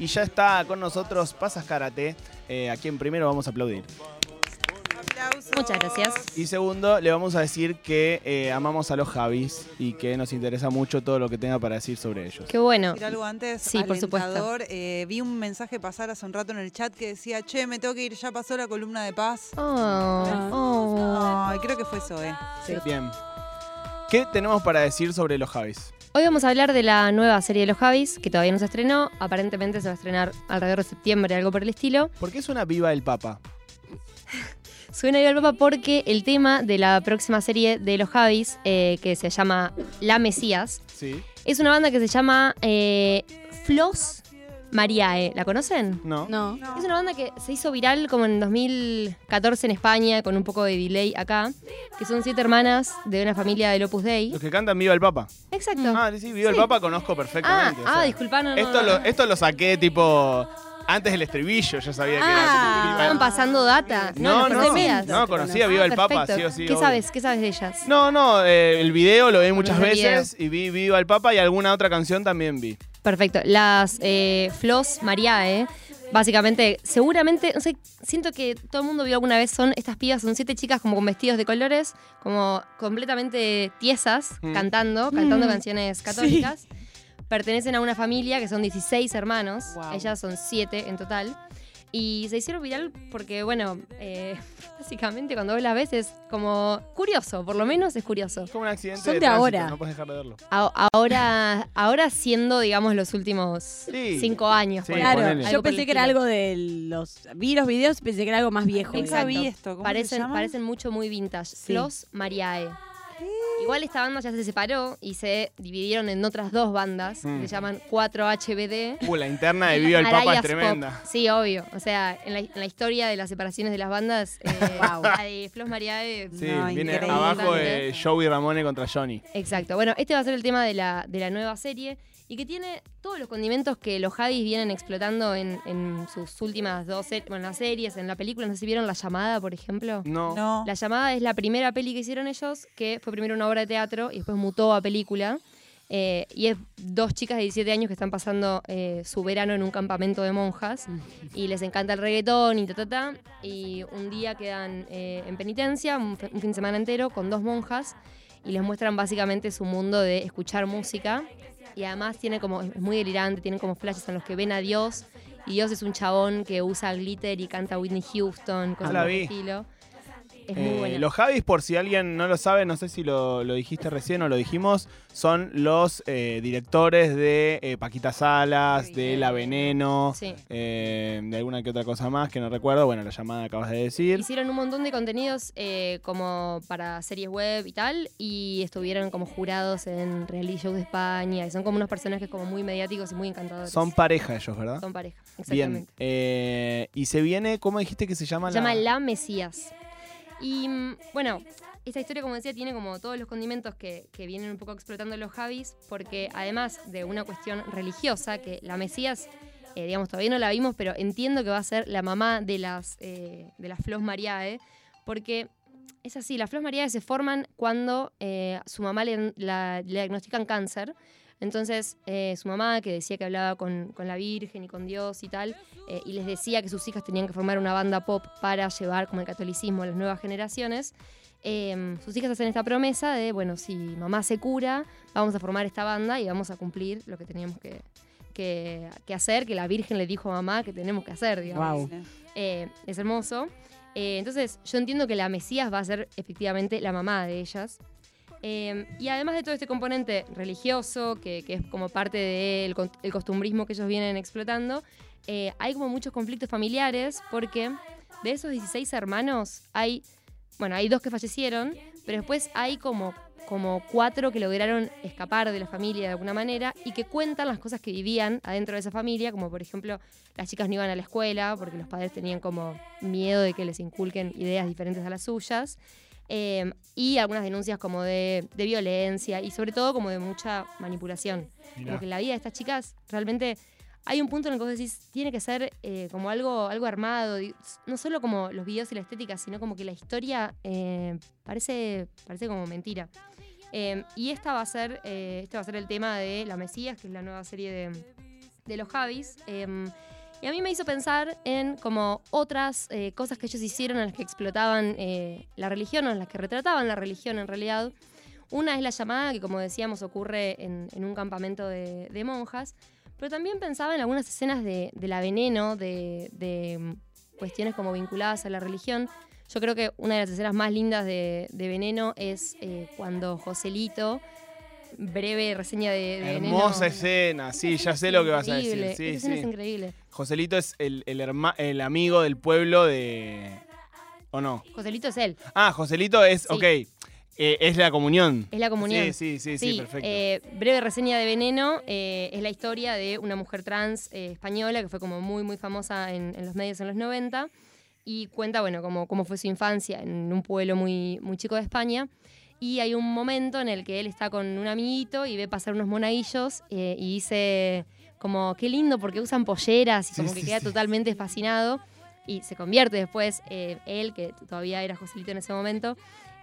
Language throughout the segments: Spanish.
Y ya está con nosotros Pasas Karate, eh, a quien primero vamos a aplaudir. Aplausos. Muchas gracias. Y segundo, le vamos a decir que eh, amamos a los Javis y que nos interesa mucho todo lo que tenga para decir sobre ellos. Qué bueno. Decir algo antes, Sí, por supuesto. Eh, vi un mensaje pasar hace un rato en el chat que decía, che, me tengo que ir, ya pasó la columna de paz. Oh, oh. Ay, creo que fue eso, eh. Sí. Bien. ¿Qué tenemos para decir sobre los Javis? Hoy vamos a hablar de la nueva serie de los Javis, que todavía no se estrenó. Aparentemente se va a estrenar alrededor de septiembre, algo por el estilo. ¿Por qué es una viva el Papa? Suena bien al Papa porque el tema de la próxima serie de los Javis, eh, que se llama La Mesías, Sí. es una banda que se llama eh, Flos Mariae. ¿La conocen? ¿No? No. Es una banda que se hizo viral como en 2014 en España, con un poco de delay acá, que son siete hermanas de una familia del Opus Dei. Los que cantan Viva el Papa. Exacto. Ah, sí, Viva el. Papa conozco Ah, perfectamente. o ah, sea, disculpa, no, no, Esto, no. lo, esto lo saqué tipo antes del estribillo, yo sabía que Ah, era. Estaban pasando data. No, ¿lo no, conocías? no, conocía Viva el Papa, Perfecto. sí o sí. ¿Qué obvio. sabes? ¿Qué sabes de ellas? No, no, eh, el video lo vi muchas video. veces y vi Viva el Papa y alguna otra canción también vi. Perfecto. Las eh, Flos Mariae, básicamente, seguramente, no sé, siento que todo el mundo vio alguna vez, son estas pibas, son siete chicas como con vestidos de colores, como completamente tiesas, Mm. cantando, cantando Mm. canciones católicas. Pertenecen a una familia que son 16 hermanos, Wow. ellas son 7 en total. Y se hicieron viral porque, bueno, eh, básicamente cuando vos las ves es como curioso, por lo menos es curioso. Es como un accidente Son de tránsito, ahora. No puedes dejar de verlo. A- Ahora, ahora siendo, digamos, los últimos Sí. cinco años. Sí. Claro, ponele. Yo pensé que era algo de los. Vi los videos y pensé que era algo más viejo. Nunca Exacto. vi esto. ¿Cómo se Parecen, parecen mucho muy vintage. Sí. Los Mariae. Igual esta banda ya se separó y se dividieron en otras dos bandas Mm. que se llaman 4HBD. Uh, la interna de Viva el Papa es Pop. tremenda. Sí, obvio. O sea, en la, en la historia de las separaciones de las bandas, eh, Wow. la de Flos Mariae. Sí, No, viene increíble. abajo de Joey Ramone contra Johnny. Exacto. Bueno, este va a ser el tema de la, de la nueva serie y que tiene todos los condimentos que los Javis vienen explotando en, en sus últimas dos se- bueno, las series, en la película. No sé si vieron La Llamada, por ejemplo. No. No. La Llamada es la primera peli que hicieron ellos, que fue primero una obra de teatro y después mutó a película. Eh, y es dos chicas de 17 años que están pasando eh, su verano en un campamento de monjas y les encanta el reggaetón y ta ta ta. Y un día quedan eh, en penitencia, un, fin de semana entero, con dos monjas y les muestran básicamente su mundo de escuchar música. Y además tiene como, es muy delirante, tienen como flashes en los que ven a Dios. Y Dios es un chabón que usa glitter y canta Whitney Houston, cosas la por el vi. estilo. Es muy Eh, los Javis, por si alguien no lo sabe, no sé si lo, lo dijiste recién o lo dijimos, son los eh, directores de eh, Paquita Salas, de La Veneno, Sí. eh, de alguna que otra cosa más que no recuerdo. Bueno, la llamada acabas de decir. Hicieron un montón de contenidos como para series web y tal, y estuvieron como jurados en reality shows de España, y son como unos personajes como muy mediáticos y muy encantadores. Son pareja ellos, ¿verdad? Son pareja, Bien. exactamente. eh, y se viene, ¿cómo dijiste que se llama? Se llama La Mesías. Y mm, bueno, esta historia, como decía, tiene como todos los condimentos que, que vienen un poco explotando los Javis, porque además de una cuestión religiosa, que la Mesías, eh, digamos, todavía no la vimos, pero entiendo que va a ser la mamá de las, eh, de las Flos Mariae, porque es así, las Flos Mariae se forman cuando eh, su mamá le, le diagnostican cáncer. Entonces, eh, su mamá, que decía que hablaba con, con la Virgen y con Dios y tal, eh, y les decía que sus hijas tenían que formar una banda pop para llevar como el catolicismo a las nuevas generaciones, eh, sus hijas hacen esta promesa de, bueno, si mamá se cura, vamos a formar esta banda y vamos a cumplir lo que teníamos que, que- que hacer, que la Virgen le dijo a mamá que tenemos que hacer, digamos. Wow. Eh, es hermoso. Eh, entonces, yo entiendo que la Mesías va a ser efectivamente la mamá de ellas. Eh, y además de todo este componente religioso, que, que es como parte del el costumbrismo que ellos vienen explotando, eh, hay como muchos conflictos familiares porque de esos 16 hermanos hay, bueno, hay dos que fallecieron, pero después hay como, como cuatro que lograron escapar de la familia de alguna manera y que cuentan las cosas que vivían adentro de esa familia, como por ejemplo las chicas no iban a la escuela porque los padres tenían como miedo de que les inculquen ideas diferentes a las suyas. Eh, y algunas denuncias como de, de violencia y sobre todo como de mucha manipulación. Mirá. Como que la vida de estas chicas realmente hay un punto en el que vos decís, tiene que ser eh, como algo, algo armado, no solo como los videos y la estética, sino como que la historia eh, parece, parece como mentira. Eh, y esta va a ser, eh, este va a ser el tema de La Mesías, que es la nueva serie de, de los Javis. Y a mí me hizo pensar en como otras eh, cosas que ellos hicieron en las que explotaban eh, la religión o en las que retrataban la religión en realidad. Una es la llamada, que como decíamos ocurre en, un campamento de, monjas, pero también pensaba en algunas escenas de, de la veneno, de, mm, cuestiones como vinculadas a la religión. Yo creo que una de las escenas más lindas de, de Veneno es eh, cuando Joselito, breve reseña de, de Veneno. Hermosa escena, sí, ya sé lo que vas a decir. Increíble, Sí, esa escena sí. es increíble. Joselito es el, el, herma- el amigo del pueblo de. ¿O no? Joselito es él. Ah, Joselito es. Ok. eh, es la comunión. Es la comunión. Sí, sí, sí, sí, perfecto. eh, breve reseña de Veneno eh, es la historia de una mujer trans eh, española que fue como muy, muy famosa en, en los medios en los 90 y cuenta, bueno, cómo, cómo fue su infancia en un pueblo muy, muy chico de España. Y hay un momento en el que él está con un amiguito y ve pasar unos monaguillos eh, y dice como, qué lindo porque usan polleras y Sí, como que sí, queda sí. totalmente fascinado. Y se convierte después eh, él, que todavía era Joselito en ese momento,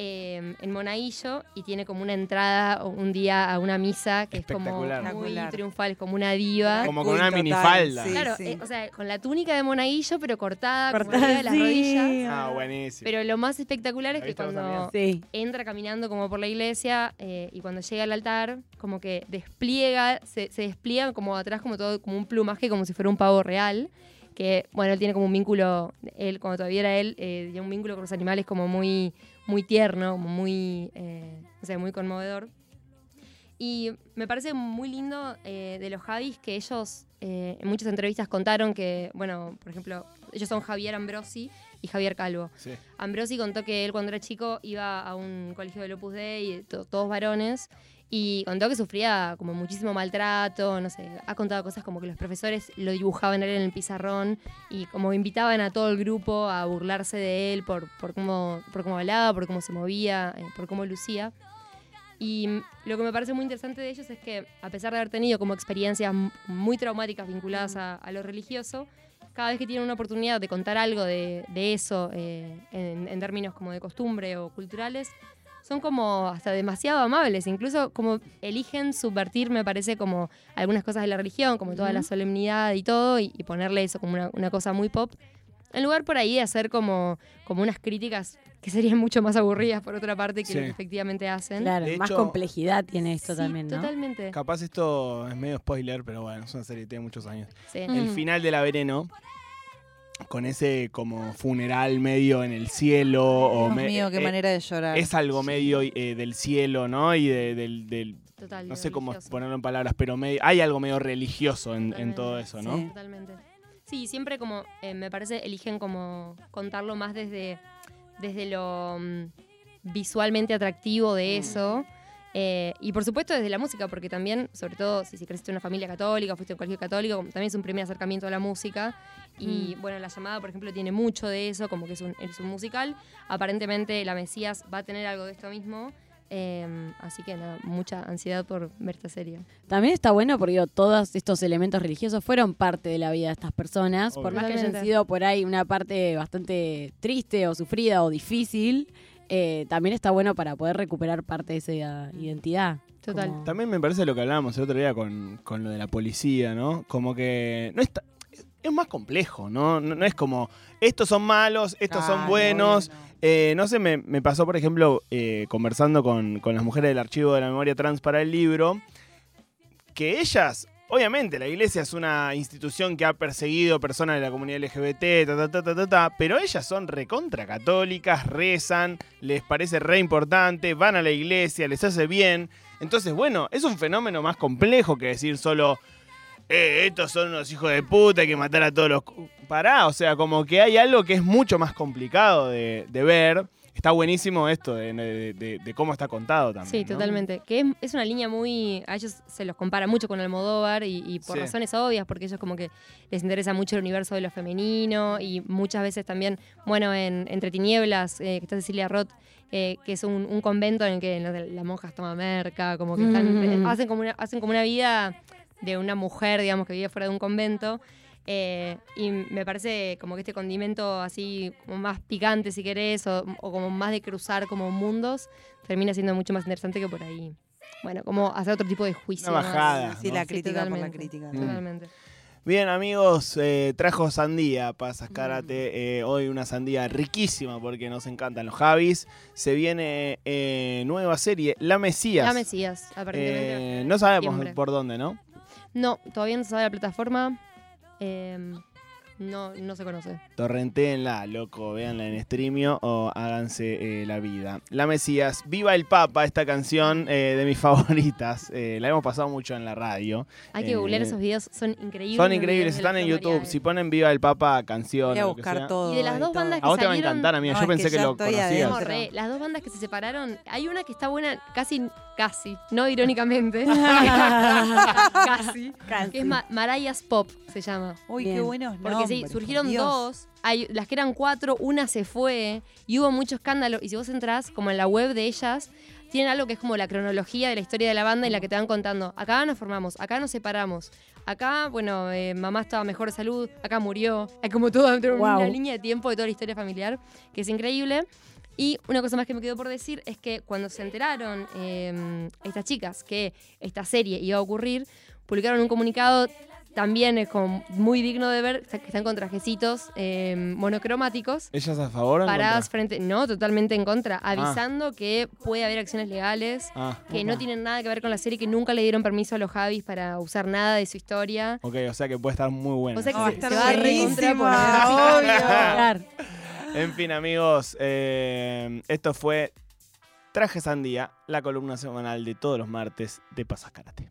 eh, en Monaguillo y tiene como una entrada un día a una misa que es como muy triunfal, es como una diva. Como con una minifalda. sí, claro, sí. eh, o sea, con la túnica de Monaguillo, pero cortada, Cortada, de las sí. rodillas. Ah, buenísimo. Pero lo más espectacular es ¿La que cuando Sí. entra caminando como por la iglesia eh, y cuando llega al altar, como que despliega, se, se despliega como atrás como todo, como un plumaje, como si fuera un pavo real. Que, bueno, él tiene como un vínculo, él, cuando todavía era él, eh, tenía un vínculo con los animales como muy, muy tierno, como muy, eh, no sé, muy conmovedor. Y me parece muy lindo eh, de los Javis que ellos eh, en muchas entrevistas contaron que, bueno, por ejemplo, ellos son Javier Ambrosi y Javier Calvo. Sí. Ambrosi contó que él cuando era chico iba a un colegio del Opus Dei, to- todos varones, y contó que sufría como muchísimo maltrato, no sé, ha contado cosas como que los profesores lo dibujaban él en el pizarrón y como invitaban a todo el grupo a burlarse de él por, por, cómo, por cómo hablaba, por cómo se movía, eh, por cómo lucía. Y lo que me parece muy interesante de ellos es que, a pesar de haber tenido como experiencias muy traumáticas vinculadas a, lo religioso, cada vez que tienen una oportunidad de contar algo de, de eso eh, en, en términos como de costumbre o culturales, son como hasta demasiado amables. Incluso como eligen subvertir, me parece, como algunas cosas de la religión, como toda la solemnidad y todo, y, y ponerle eso como una, una cosa muy pop. En lugar por ahí de hacer como, como unas críticas que serían mucho más aburridas por otra parte que lo que efectivamente hacen. Claro, De más hecho- complejidad tiene esto Sí, también, ¿no? Totalmente. Capaz esto es medio spoiler, pero bueno, es una serie que tiene muchos años. Sí. El Mm. final de la Veneno, con ese como funeral medio en el cielo. o Dios me- mío, qué eh, manera de llorar. Es algo medio eh, del cielo, ¿no? Y de- del, del- Total, no sé cómo religioso. ponerlo en palabras, pero medio- hay algo medio religioso en, todo eso, ¿no? Sí. Totalmente. Sí, siempre como, eh, me parece, eligen como contarlo más desde, desde lo mm, visualmente atractivo de eso. Eh, y por supuesto desde la música, porque también, sobre todo si, si creciste en una familia católica, fuiste a un colegio católico, también es un primer acercamiento a la música. Y bueno, la llamada, por ejemplo, tiene mucho de eso, como que es un, es un musical. Aparentemente la Mesías va a tener algo de esto mismo. eh, así que nada, mucha ansiedad por ver esta serie. También está bueno porque digo, todos estos elementos religiosos fueron parte de la vida de estas personas, por Obvio. más que hayan sido por ahí una parte bastante triste o sufrida o difícil, eh, también está bueno para poder recuperar parte de esa identidad. Total. Como- También me parece lo que hablábamos el otro día con, con lo de la policía, ¿no? Como que no está, es más complejo, ¿no? No, no es como, estos son malos, estos son buenos. no, no. Eh, no sé, me, me pasó, por ejemplo, eh, conversando con, con las mujeres del archivo de la memoria trans para el libro, que ellas, obviamente, la iglesia es una institución que ha perseguido personas de la comunidad LGBT, ta, ta, ta, ta, ta, pero ellas son recontra católicas, rezan, les parece re importante, van a la iglesia, les hace bien. Entonces, bueno, es un fenómeno más complejo que decir solo, eh, estos son unos hijos de puta, hay que matar a todos los... cu-". Pará, o sea, como que hay algo que es mucho más complicado de ver. Está buenísimo esto de, de- de- de cómo está contado también. Sí, ¿no? totalmente. Que es, es una línea muy. A ellos se los compara mucho con Almodóvar y, y por Sí. razones obvias, porque ellos como que les interesa mucho el universo de lo femenino y muchas veces también, bueno, en Entre Tinieblas, eh, que está Cecilia Roth, eh, que es un, un convento en el que las monjas toman merca, como que están- Mm. eh, hacen, como una, hacen como una vida de una mujer, digamos, que vive fuera de un convento. Eh, y me parece como que este condimento así como más picante si querés o, o como más de cruzar como mundos termina siendo mucho más interesante que por ahí. Bueno, como hacer otro tipo de juicio. Una más. bajada. Sí, ¿no? la Sí, crítica por la totalmente. crítica. Mm. Totalmente. Bien, amigos, eh, trajo sandía para Karate. Eh, hoy una sandía riquísima porque nos encantan los Javis. Se viene eh, nueva serie, La Mesías. La Mesías, aparentemente. Eh, no sabemos Septiembre. por dónde, ¿no? No, todavía no se sabe la plataforma. Eh, no, no se conoce. Torrentéenla, loco, véanla en streamio o háganse eh, la vida. La Mesías, Viva el Papa, esta canción eh, de mis favoritas. Eh, la hemos pasado mucho en la radio. Hay que Eh, googlear esos videos, son increíbles. Son increíbles, están en YouTube. Si ponen Viva el Papa canción. Voy a que buscar todo. Y de las dos todo. bandas A vos te va a salieron- encantar, amiga. No, Yo es pensé que que, lo conocías. adentro. No, re, las dos bandas que se separaron, hay una que está buena, casi, casi, no irónicamente, casi, que es Ma- Mariah's Pop, se llama. Uy, Bien. qué buenos Porque sí, nombres, surgieron dos, hay, las que eran cuatro, una se fue y hubo mucho escándalo. Y si vos entrás como en la web de ellas, tienen algo que es como la cronología de la historia de la banda y la que te van contando. Acá nos formamos, acá nos separamos. Acá, bueno, eh, mamá estaba mejor de salud, acá murió. Hay como todo dentro de una línea de tiempo de toda la historia familiar, que es increíble. Y una cosa más que me quedó por decir es que cuando se enteraron eh, estas chicas que esta serie iba a ocurrir, publicaron un comunicado también es como muy digno de ver, que están con trajecitos eh, monocromáticos, ¿Ellas a favor o en paradas frente, no, totalmente en contra, avisando que puede haber acciones legales, Ah, que no tienen nada que ver con la serie, que nunca le dieron permiso a los Javis para usar nada de su historia. ok, o sea que puede estar muy bueno. O sea que a se, se va a recontra. En fin, amigos, eh, esto fue Traje Sandía, la columna semanal de todos los martes de Pasas Karate.